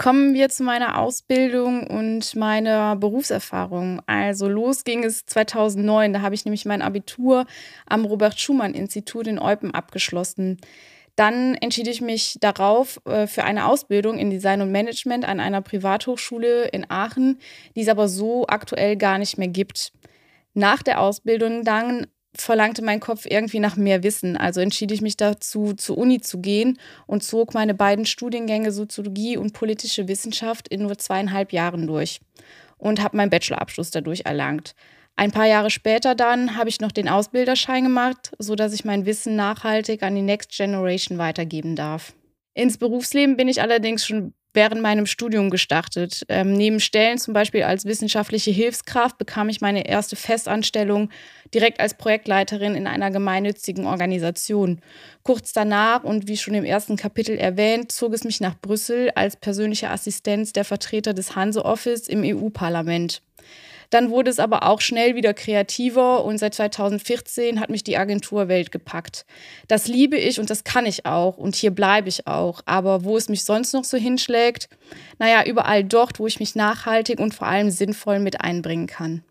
Kommen wir zu meiner Ausbildung und meiner Berufserfahrung. Also los ging es 2009, da habe ich nämlich mein Abitur am Robert-Schumann-Institut in Eupen abgeschlossen. Dann entschied ich mich darauf äh, für eine Ausbildung in Design und Management an einer Privathochschule in Aachen, die es aber so aktuell gar nicht mehr gibt. Nach der Ausbildung dann verlangte mein Kopf irgendwie nach mehr Wissen. Also entschied ich mich dazu, zur Uni zu gehen und zog meine beiden Studiengänge Soziologie und politische Wissenschaft in nur zweieinhalb Jahren durch und habe meinen Bachelorabschluss dadurch erlangt. Ein paar Jahre später dann habe ich noch den Ausbilderschein gemacht, sodass ich mein Wissen nachhaltig an die Next Generation weitergeben darf. Ins Berufsleben bin ich allerdings schon während meinem Studium gestartet. Ähm, neben Stellen zum Beispiel als wissenschaftliche Hilfskraft bekam ich meine erste Festanstellung direkt als Projektleiterin in einer gemeinnützigen Organisation. Kurz danach und wie schon im ersten Kapitel erwähnt, zog es mich nach Brüssel als persönliche Assistenz der Vertreter des Hanse Office im EU-Parlament. Dann wurde es aber auch schnell wieder kreativer und seit 2014 hat mich die Agentur Welt gepackt. Das liebe ich und das kann ich auch und hier bleibe ich auch. Aber wo es mich sonst noch so hinschlägt, naja, überall dort, wo ich mich nachhaltig und vor allem sinnvoll mit einbringen kann.